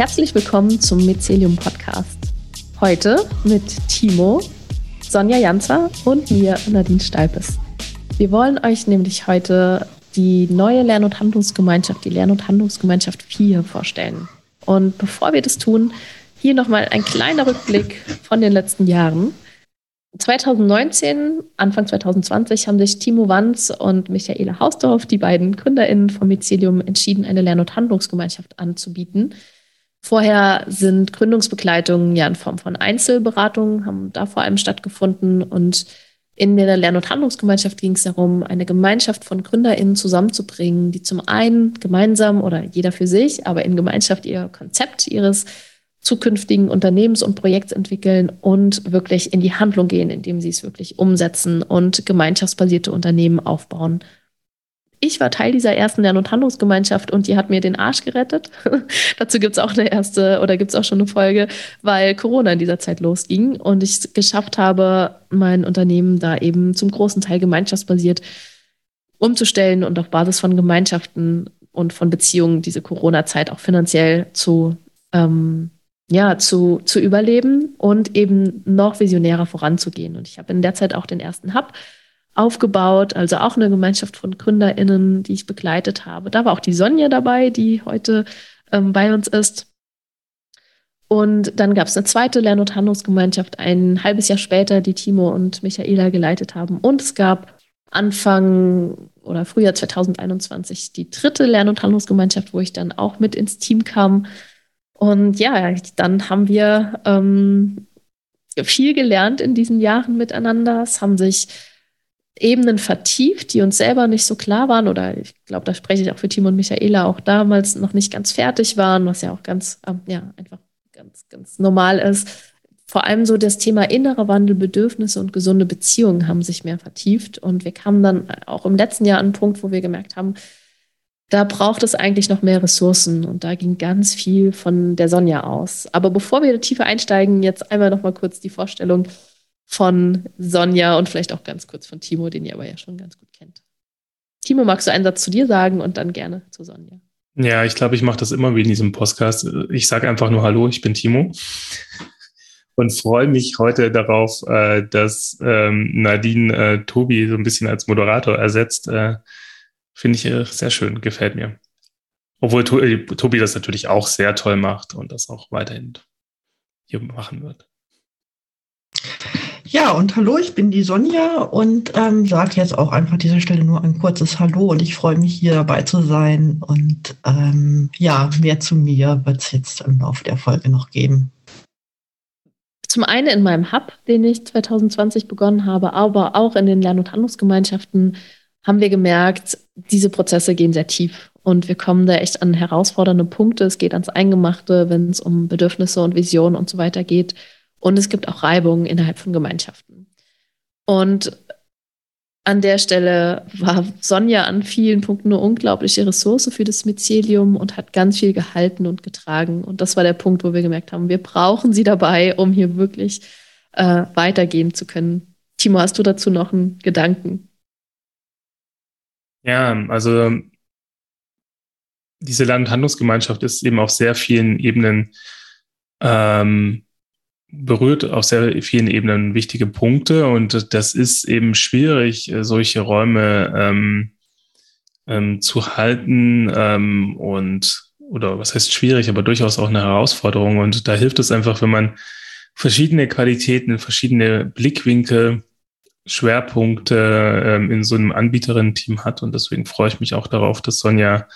Herzlich willkommen zum Mycelium Podcast. Heute mit Timo, Sonja Janzer und mir, Nadine Stalpes. Wir wollen euch nämlich heute die neue Lern- und Handlungsgemeinschaft, die Lern- und Handlungsgemeinschaft 4 vorstellen. Und bevor wir das tun, hier nochmal ein kleiner Rückblick von den letzten Jahren. 2019, Anfang 2020, haben sich Timo Wanz und Michaela Hausdorf, die beiden GründerInnen vom Mycelium, entschieden, eine Lern- und Handlungsgemeinschaft anzubieten. Vorher sind Gründungsbegleitungen ja in Form von Einzelberatungen, haben da vor allem stattgefunden. Und in der Lern- und Handlungsgemeinschaft ging es darum, eine Gemeinschaft von GründerInnen zusammenzubringen, die zum einen gemeinsam oder jeder für sich, aber in Gemeinschaft ihr Konzept ihres zukünftigen Unternehmens und Projekts entwickeln und wirklich in die Handlung gehen, indem sie es wirklich umsetzen und gemeinschaftsbasierte Unternehmen aufbauen. Ich war Teil dieser ersten Lern- und Handlungsgemeinschaft und die hat mir den Arsch gerettet. Dazu gibt es auch eine erste oder gibt es auch schon eine Folge, weil Corona in dieser Zeit losging und ich es geschafft habe, mein Unternehmen da eben zum großen Teil gemeinschaftsbasiert umzustellen und auf Basis von Gemeinschaften und von Beziehungen diese Corona-Zeit auch finanziell zu ähm, ja, zu, zu überleben und eben noch visionärer voranzugehen. Und ich habe in der Zeit auch den ersten Hub aufgebaut, also auch eine Gemeinschaft von GründerInnen, die ich begleitet habe. Da war auch die Sonja dabei, die heute ähm, bei uns ist. Und dann gab es eine zweite Lern- und Handlungsgemeinschaft ein halbes Jahr später, die Timo und Michaela geleitet haben. Und es gab Anfang oder Frühjahr 2021 die dritte Lern- und Handlungsgemeinschaft, wo ich dann auch mit ins Team kam und ja, dann haben wir ähm, viel gelernt in diesen Jahren miteinander. Es haben sich Ebenen vertieft, die uns selber nicht so klar waren. Oder ich glaube, da spreche ich auch für Timo und Michaela, auch damals noch nicht ganz fertig waren, was ja auch ganz, ähm, ja, einfach ganz, ganz normal ist. Vor allem so das Thema innerer Wandel, Bedürfnisse und gesunde Beziehungen haben sich mehr vertieft. Und wir kamen dann auch im letzten Jahr an einen Punkt, wo wir gemerkt haben, da braucht es eigentlich noch mehr Ressourcen und da ging ganz viel von der Sonja aus. Aber bevor wir tiefer einsteigen, jetzt einmal noch mal kurz die Vorstellung von Sonja und vielleicht auch ganz kurz von Timo, den ihr aber ja schon ganz gut kennt. Timo, magst du einen Satz zu dir sagen und dann gerne zu Sonja? Ja, ich glaube, ich mache das immer wie in diesem Podcast. Ich sage einfach nur Hallo, ich bin Timo und freue mich heute darauf, äh, dass ähm, Nadine äh, Tobi so ein bisschen als Moderator ersetzt. Äh, Finde ich äh, sehr schön, gefällt mir. Obwohl äh, Tobi das natürlich auch sehr toll macht und das auch weiterhin hier machen wird. Ja, und hallo, ich bin die Sonja und ähm, sage jetzt auch einfach an dieser Stelle nur ein kurzes Hallo und ich freue mich hier dabei zu sein. Und ähm, ja, mehr zu mir wird es jetzt im Laufe der Folge noch geben. Zum einen in meinem Hub, den ich 2020 begonnen habe, aber auch in den Lern- und Handlungsgemeinschaften haben wir gemerkt, diese Prozesse gehen sehr tief und wir kommen da echt an herausfordernde Punkte. Es geht ans Eingemachte, wenn es um Bedürfnisse und Visionen und so weiter geht. Und es gibt auch Reibungen innerhalb von Gemeinschaften. Und an der Stelle war Sonja an vielen Punkten eine unglaubliche Ressource für das Mycelium und hat ganz viel gehalten und getragen. Und das war der Punkt, wo wir gemerkt haben, wir brauchen sie dabei, um hier wirklich äh, weitergehen zu können. Timo, hast du dazu noch einen Gedanken? Ja, also diese Land- und Handlungsgemeinschaft ist eben auf sehr vielen Ebenen ähm, berührt, auf sehr vielen Ebenen wichtige Punkte und das ist eben schwierig, solche Räume ähm, ähm, zu halten ähm, und oder was heißt schwierig, aber durchaus auch eine Herausforderung und da hilft es einfach, wenn man verschiedene Qualitäten, verschiedene Blickwinkel Schwerpunkte ähm, in so einem Anbieterinnen-Team hat. Und deswegen freue ich mich auch darauf, dass Sonja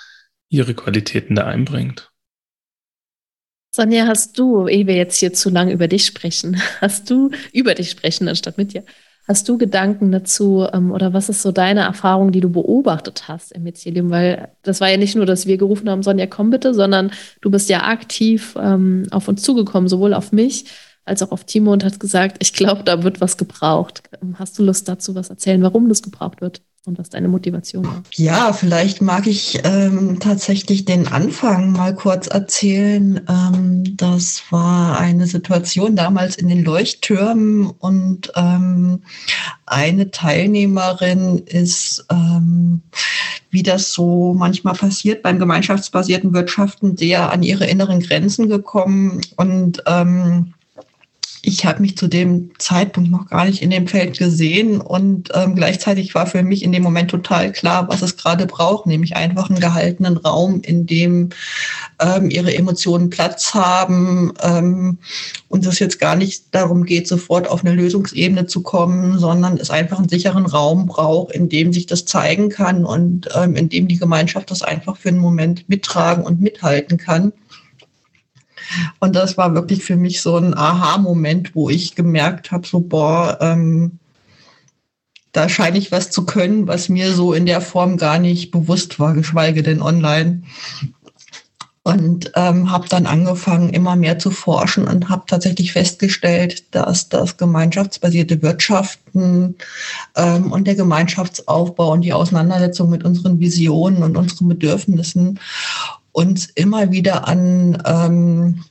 ihre Qualitäten da einbringt. Sonja, hast du, ehe wir jetzt hier zu lang über dich sprechen, hast du über dich sprechen anstatt mit dir, hast du Gedanken dazu ähm, oder was ist so deine Erfahrung, die du beobachtet hast im Mycelium? Weil das war ja nicht nur, dass wir gerufen haben, Sonja, komm bitte, sondern du bist ja aktiv ähm, auf uns zugekommen, sowohl auf mich als auch auf Timo und hat gesagt, ich glaube, da wird was gebraucht. Hast du Lust dazu, was erzählen, warum das gebraucht wird und was deine Motivation war? Ja, vielleicht mag ich ähm, tatsächlich den Anfang mal kurz erzählen. Ähm, das war eine Situation damals in den Leuchttürmen und ähm, eine Teilnehmerin ist ähm, wie das so manchmal passiert beim gemeinschaftsbasierten Wirtschaften, sehr an ihre inneren Grenzen gekommen und ähm, ich habe mich zu dem Zeitpunkt noch gar nicht in dem Feld gesehen und ähm, gleichzeitig war für mich in dem Moment total klar, was es gerade braucht, nämlich einfach einen gehaltenen Raum, in dem ähm, ihre Emotionen Platz haben ähm, und es jetzt gar nicht darum geht, sofort auf eine Lösungsebene zu kommen, sondern es einfach einen sicheren Raum braucht, in dem sich das zeigen kann und ähm, in dem die Gemeinschaft das einfach für einen Moment mittragen und mithalten kann. Und das war wirklich für mich so ein Aha-Moment, wo ich gemerkt habe, so, boah, ähm, da scheine ich was zu können, was mir so in der Form gar nicht bewusst war, geschweige denn online. Und ähm, habe dann angefangen, immer mehr zu forschen und habe tatsächlich festgestellt, dass das gemeinschaftsbasierte Wirtschaften ähm, und der Gemeinschaftsaufbau und die Auseinandersetzung mit unseren Visionen und unseren Bedürfnissen uns immer wieder an ähm,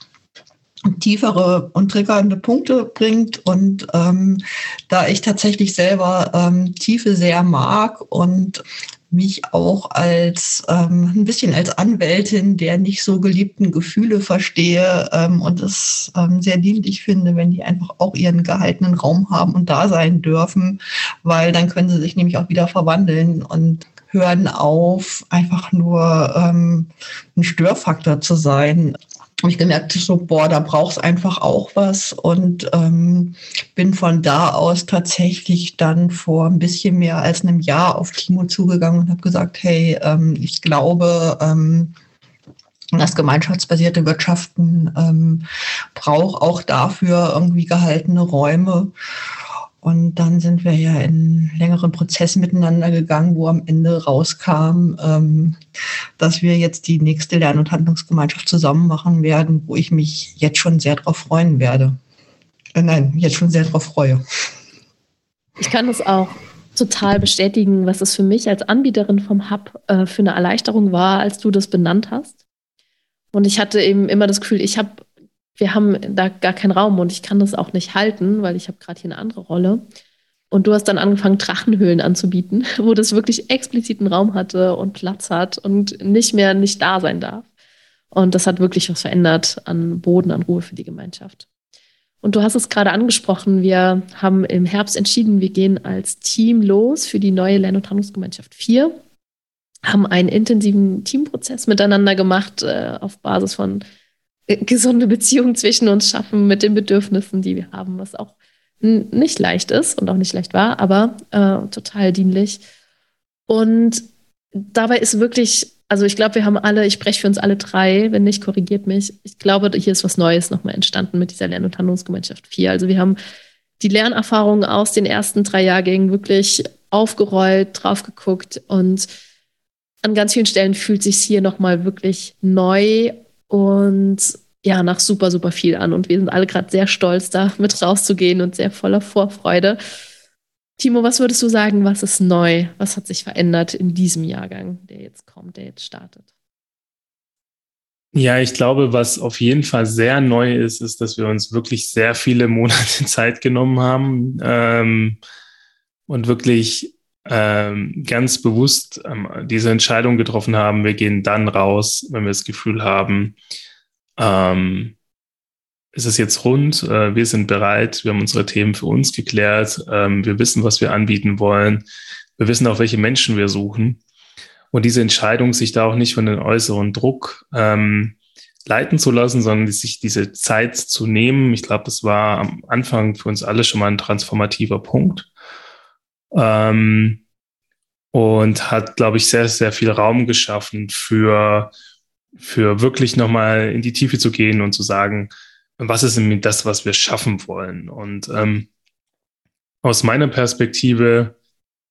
tiefere und triggernde Punkte bringt. Und ähm, da ich tatsächlich selber ähm, Tiefe sehr mag und mich auch als ähm, ein bisschen als Anwältin der nicht so geliebten Gefühle verstehe ähm, und es ähm, sehr dienlich finde, wenn die einfach auch ihren gehaltenen Raum haben und da sein dürfen, weil dann können sie sich nämlich auch wieder verwandeln und hören auf, einfach nur ähm, ein Störfaktor zu sein. Habe ich gemerkt, so, boah, da brauchst einfach auch was und ähm, bin von da aus tatsächlich dann vor ein bisschen mehr als einem Jahr auf Timo zugegangen und habe gesagt, hey, ähm, ich glaube, ähm, das gemeinschaftsbasierte Wirtschaften ähm, braucht auch dafür irgendwie gehaltene Räume. Und dann sind wir ja in längeren Prozess miteinander gegangen, wo am Ende rauskam, ähm, dass wir jetzt die nächste Lern- und Handlungsgemeinschaft zusammen machen werden, wo ich mich jetzt schon sehr darauf freuen werde. Äh, nein, jetzt schon sehr darauf freue. Ich kann das auch total bestätigen, was es für mich als Anbieterin vom Hub äh, für eine Erleichterung war, als du das benannt hast. Und ich hatte eben immer das Gefühl, ich habe wir haben da gar keinen Raum und ich kann das auch nicht halten, weil ich habe gerade hier eine andere Rolle. Und du hast dann angefangen, Drachenhöhlen anzubieten, wo das wirklich expliziten Raum hatte und Platz hat und nicht mehr nicht da sein darf. Und das hat wirklich was verändert an Boden, an Ruhe für die Gemeinschaft. Und du hast es gerade angesprochen, wir haben im Herbst entschieden, wir gehen als Team los für die neue Lern- und Handlungsgemeinschaft 4, haben einen intensiven Teamprozess miteinander gemacht äh, auf Basis von gesunde Beziehung zwischen uns schaffen mit den Bedürfnissen, die wir haben, was auch nicht leicht ist und auch nicht leicht war, aber äh, total dienlich. Und dabei ist wirklich, also ich glaube, wir haben alle, ich spreche für uns alle drei, wenn nicht, korrigiert mich. Ich glaube, hier ist was Neues nochmal entstanden mit dieser Lern- und Handlungsgemeinschaft 4. Also wir haben die Lernerfahrungen aus den ersten drei Jahrgängen wirklich aufgerollt, drauf geguckt und an ganz vielen Stellen fühlt sich hier nochmal wirklich neu und ja, nach super, super viel an. Und wir sind alle gerade sehr stolz, da mit rauszugehen und sehr voller Vorfreude. Timo, was würdest du sagen, was ist neu? Was hat sich verändert in diesem Jahrgang, der jetzt kommt, der jetzt startet? Ja, ich glaube, was auf jeden Fall sehr neu ist, ist, dass wir uns wirklich sehr viele Monate Zeit genommen haben ähm, und wirklich ähm, ganz bewusst ähm, diese Entscheidung getroffen haben, wir gehen dann raus, wenn wir das Gefühl haben, ähm, ist es jetzt rund, äh, wir sind bereit, wir haben unsere Themen für uns geklärt, ähm, wir wissen, was wir anbieten wollen, wir wissen auch, welche Menschen wir suchen. Und diese Entscheidung, sich da auch nicht von den äußeren Druck ähm, leiten zu lassen, sondern sich diese Zeit zu nehmen, ich glaube, das war am Anfang für uns alle schon mal ein transformativer Punkt ähm, und hat, glaube ich, sehr, sehr viel Raum geschaffen für, für wirklich nochmal in die Tiefe zu gehen und zu sagen, was ist denn das, was wir schaffen wollen? Und ähm, aus meiner Perspektive,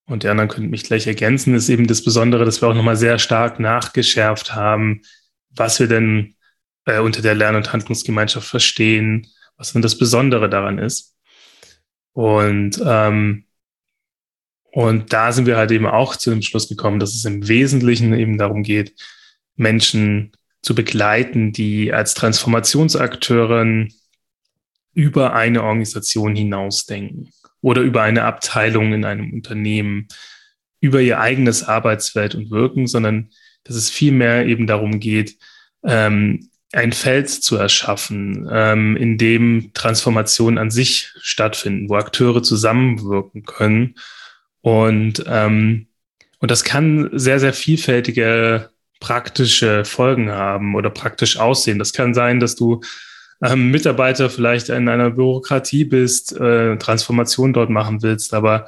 und die anderen könnten mich gleich ergänzen, ist eben das Besondere, dass wir auch nochmal sehr stark nachgeschärft haben, was wir denn äh, unter der Lern- und Handlungsgemeinschaft verstehen, was denn das Besondere daran ist. Und ähm, und da sind wir halt eben auch zu dem Schluss gekommen, dass es im Wesentlichen eben darum geht, Menschen zu begleiten, die als Transformationsakteuren über eine Organisation hinausdenken oder über eine Abteilung in einem Unternehmen, über ihr eigenes Arbeitsfeld und Wirken, sondern dass es vielmehr eben darum geht, ähm, ein Feld zu erschaffen, ähm, in dem Transformationen an sich stattfinden, wo Akteure zusammenwirken können. Und, ähm, und das kann sehr, sehr vielfältige praktische Folgen haben oder praktisch aussehen. Das kann sein, dass du ähm, Mitarbeiter vielleicht in einer Bürokratie bist, äh, Transformation dort machen willst, aber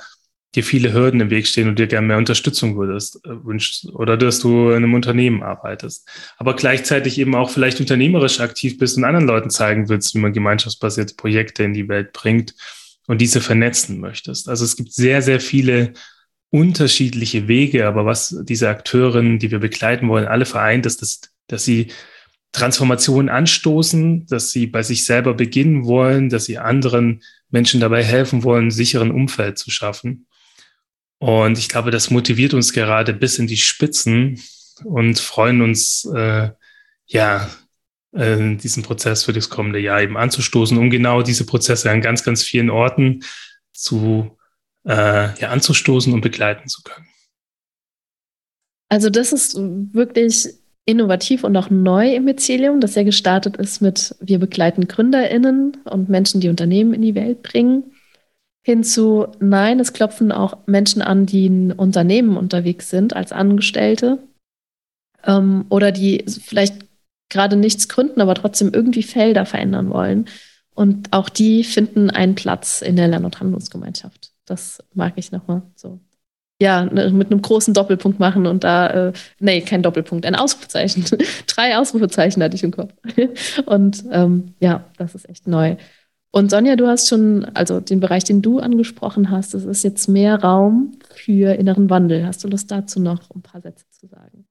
dir viele Hürden im Weg stehen und dir gerne mehr Unterstützung würdest, äh, wünschst oder dass du in einem Unternehmen arbeitest. Aber gleichzeitig eben auch vielleicht unternehmerisch aktiv bist und anderen Leuten zeigen willst, wie man gemeinschaftsbasierte Projekte in die Welt bringt und diese vernetzen möchtest. Also es gibt sehr, sehr viele unterschiedliche Wege, aber was diese Akteurinnen, die wir begleiten wollen, alle vereint, ist, dass, dass sie Transformationen anstoßen, dass sie bei sich selber beginnen wollen, dass sie anderen Menschen dabei helfen wollen, sicheren Umfeld zu schaffen. Und ich glaube, das motiviert uns gerade bis in die Spitzen und freuen uns, äh, ja, äh, diesen Prozess für das kommende Jahr eben anzustoßen, um genau diese Prozesse an ganz, ganz vielen Orten zu, äh, ja, anzustoßen und begleiten zu können. Also das ist wirklich innovativ und auch neu im Mycelium, das ja gestartet ist mit wir begleiten GründerInnen und Menschen, die Unternehmen in die Welt bringen hinzu, nein, es klopfen auch Menschen an, die in Unternehmen unterwegs sind als Angestellte ähm, oder die vielleicht gerade nichts gründen, aber trotzdem irgendwie Felder verändern wollen. Und auch die finden einen Platz in der Lern- und Handlungsgemeinschaft. Das mag ich nochmal so. Ja, ne, mit einem großen Doppelpunkt machen und da, äh, nee, kein Doppelpunkt, ein Ausrufezeichen. Drei Ausrufezeichen hatte ich im Kopf. und ähm, ja, das ist echt neu. Und Sonja, du hast schon, also den Bereich, den du angesprochen hast, das ist jetzt mehr Raum für inneren Wandel. Hast du Lust dazu noch ein paar Sätze zu sagen?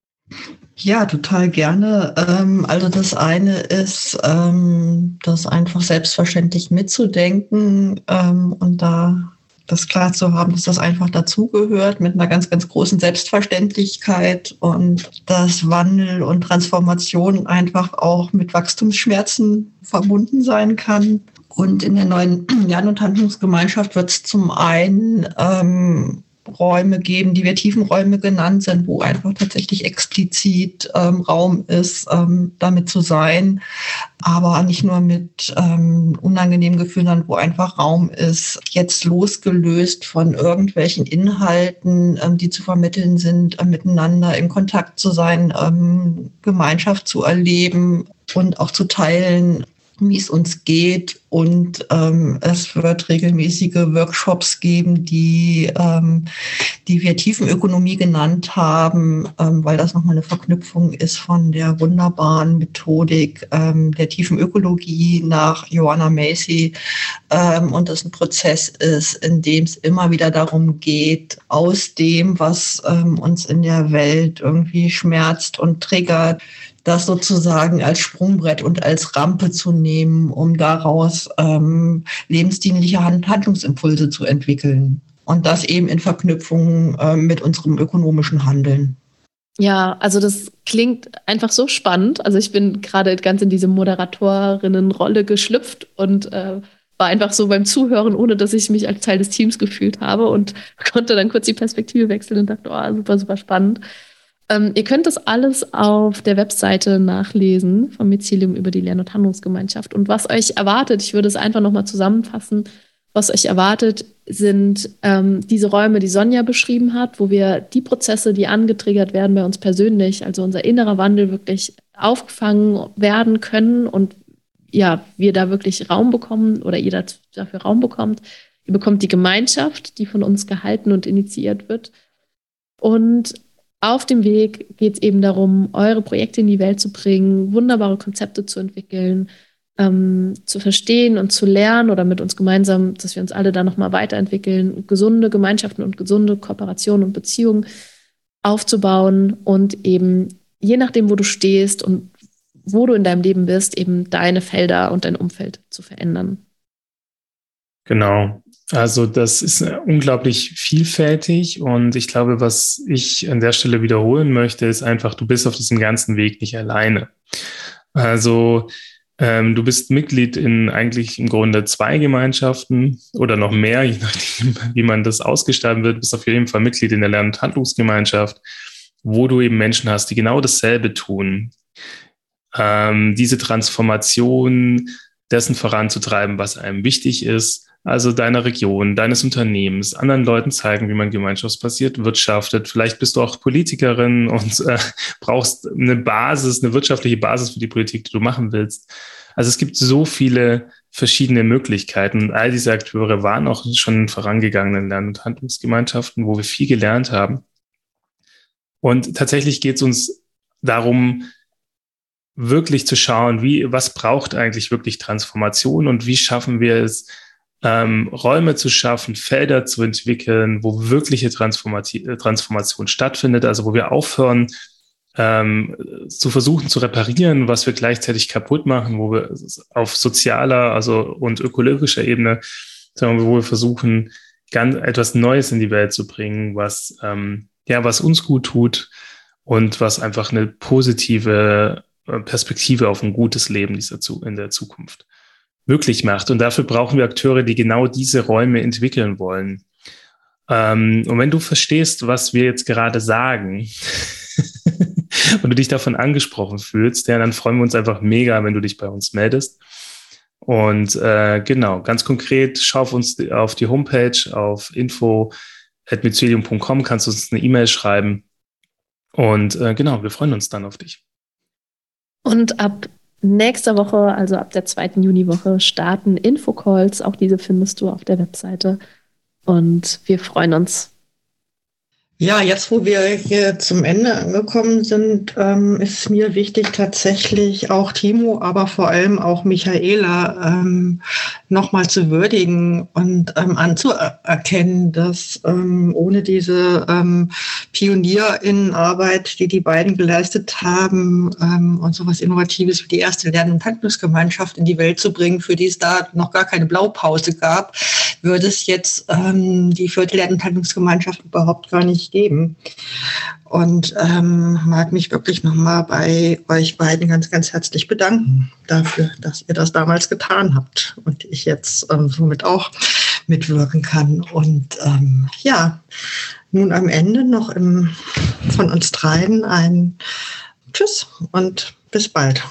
Ja, total gerne. Ähm, also das eine ist, ähm, das einfach selbstverständlich mitzudenken ähm, und da das klar zu haben, dass das einfach dazugehört mit einer ganz, ganz großen Selbstverständlichkeit und dass Wandel und Transformation einfach auch mit Wachstumsschmerzen verbunden sein kann. Und in der neuen Lern- und Handlungsgemeinschaft wird es zum einen ähm, Räume geben, die wir Tiefenräume genannt sind, wo einfach tatsächlich explizit ähm, Raum ist, ähm, damit zu sein, aber nicht nur mit ähm, unangenehmen Gefühlen, sondern wo einfach Raum ist, jetzt losgelöst von irgendwelchen Inhalten, ähm, die zu vermitteln sind, äh, miteinander in Kontakt zu sein, ähm, Gemeinschaft zu erleben und auch zu teilen, wie es uns geht. Und ähm, es wird regelmäßige Workshops geben, die, ähm, die wir Tiefenökonomie genannt haben, ähm, weil das nochmal eine Verknüpfung ist von der wunderbaren Methodik ähm, der Tiefenökologie nach Joanna Macy. Ähm, und das ein Prozess ist, in dem es immer wieder darum geht, aus dem, was ähm, uns in der Welt irgendwie schmerzt und triggert, das sozusagen als Sprungbrett und als Rampe zu nehmen, um daraus ähm, lebensdienliche Handlungsimpulse zu entwickeln. Und das eben in Verknüpfung äh, mit unserem ökonomischen Handeln. Ja, also das klingt einfach so spannend. Also ich bin gerade ganz in diese Moderatorinnenrolle geschlüpft und äh, war einfach so beim Zuhören, ohne dass ich mich als Teil des Teams gefühlt habe und konnte dann kurz die Perspektive wechseln und dachte, oh, super, super spannend. Ähm, ihr könnt das alles auf der Webseite nachlesen vom Mycelium über die Lern- und Handlungsgemeinschaft. Und was euch erwartet, ich würde es einfach nochmal zusammenfassen, was euch erwartet, sind ähm, diese Räume, die Sonja beschrieben hat, wo wir die Prozesse, die angetriggert werden bei uns persönlich, also unser innerer Wandel wirklich aufgefangen werden können und ja, wir da wirklich Raum bekommen oder ihr dafür Raum bekommt. Ihr bekommt die Gemeinschaft, die von uns gehalten und initiiert wird. Und auf dem Weg geht es eben darum, eure Projekte in die Welt zu bringen, wunderbare Konzepte zu entwickeln, ähm, zu verstehen und zu lernen oder mit uns gemeinsam, dass wir uns alle da nochmal weiterentwickeln, gesunde Gemeinschaften und gesunde Kooperationen und Beziehungen aufzubauen und eben je nachdem, wo du stehst und wo du in deinem Leben bist, eben deine Felder und dein Umfeld zu verändern. Genau. Also das ist äh, unglaublich vielfältig und ich glaube, was ich an der Stelle wiederholen möchte, ist einfach, du bist auf diesem ganzen Weg nicht alleine. Also Ähm, du bist Mitglied in eigentlich im Grunde zwei Gemeinschaften oder noch mehr, je nachdem, wie man das ausgestalten wird. Du bist auf jeden Fall Mitglied in der Lern- und Handlungsgemeinschaft, wo du eben Menschen hast, die genau dasselbe tun. Ähm, diese Transformation dessen voranzutreiben, was einem wichtig ist, also deiner Region, deines Unternehmens, anderen Leuten zeigen, wie man gemeinschaftsbasiert wirtschaftet. Vielleicht bist du auch Politikerin und äh, brauchst eine Basis, eine wirtschaftliche Basis für die Politik, die du machen willst. Also es gibt so viele verschiedene Möglichkeiten. All diese Akteure waren auch schon in vorangegangenen Lern- und Handlungsgemeinschaften, wo wir viel gelernt haben. Und tatsächlich geht es uns darum, wirklich zu schauen, wie, was braucht eigentlich wirklich Transformation und wie schaffen wir es, ähm, Räume zu schaffen, Felder zu entwickeln, wo wirkliche äh, Transformation stattfindet, also wo wir aufhören, ähm, zu versuchen zu reparieren, was wir gleichzeitig kaputt machen, wo wir auf sozialer also und ökologischer Ebene, sagen wir, wo wir versuchen, ganz etwas Neues in die Welt zu bringen, was ähm, ja was uns gut tut und was einfach eine positive äh, Perspektive auf ein gutes Leben dieser in der Zukunft möglich macht. Und dafür brauchen wir Akteure, die genau diese Räume entwickeln wollen. Ähm, und wenn du verstehst, was wir jetzt gerade sagen und du dich davon angesprochen fühlst, ja, dann freuen wir uns einfach mega, wenn du dich bei uns meldest. Und äh, genau, ganz konkret, schau auf uns auf die Homepage auf info.mycelium.com, kannst du uns eine E-Mail schreiben. Und äh, genau, wir freuen uns dann auf dich. Und ab nächster Woche, also ab der zweiten Juniwoche, starten Infocalls. Auch diese findest du auf der Webseite. Und wir freuen uns, ja, jetzt wo wir hier zum Ende angekommen sind, ähm, ist mir wichtig tatsächlich auch Timo, aber vor allem auch Michaela ähm, nochmal zu würdigen und ähm, anzuerkennen, dass ähm, ohne diese ähm, Pionierinnenarbeit, die die beiden geleistet haben ähm, und sowas Innovatives wie die erste Lern- und Handlungsgemeinschaft in die Welt zu bringen, für die es da noch gar keine Blaupause gab, würde es jetzt ähm, die vierte Lern- und Handlungsgemeinschaft überhaupt gar nicht geben. Und ähm, mag mich wirklich nochmal bei euch beiden ganz, ganz herzlich bedanken dafür, dass ihr das damals getan habt und ich jetzt ähm, somit auch mitwirken kann. Und ähm, ja, nun am Ende noch im, von uns dreien ein Tschüss und bis bald.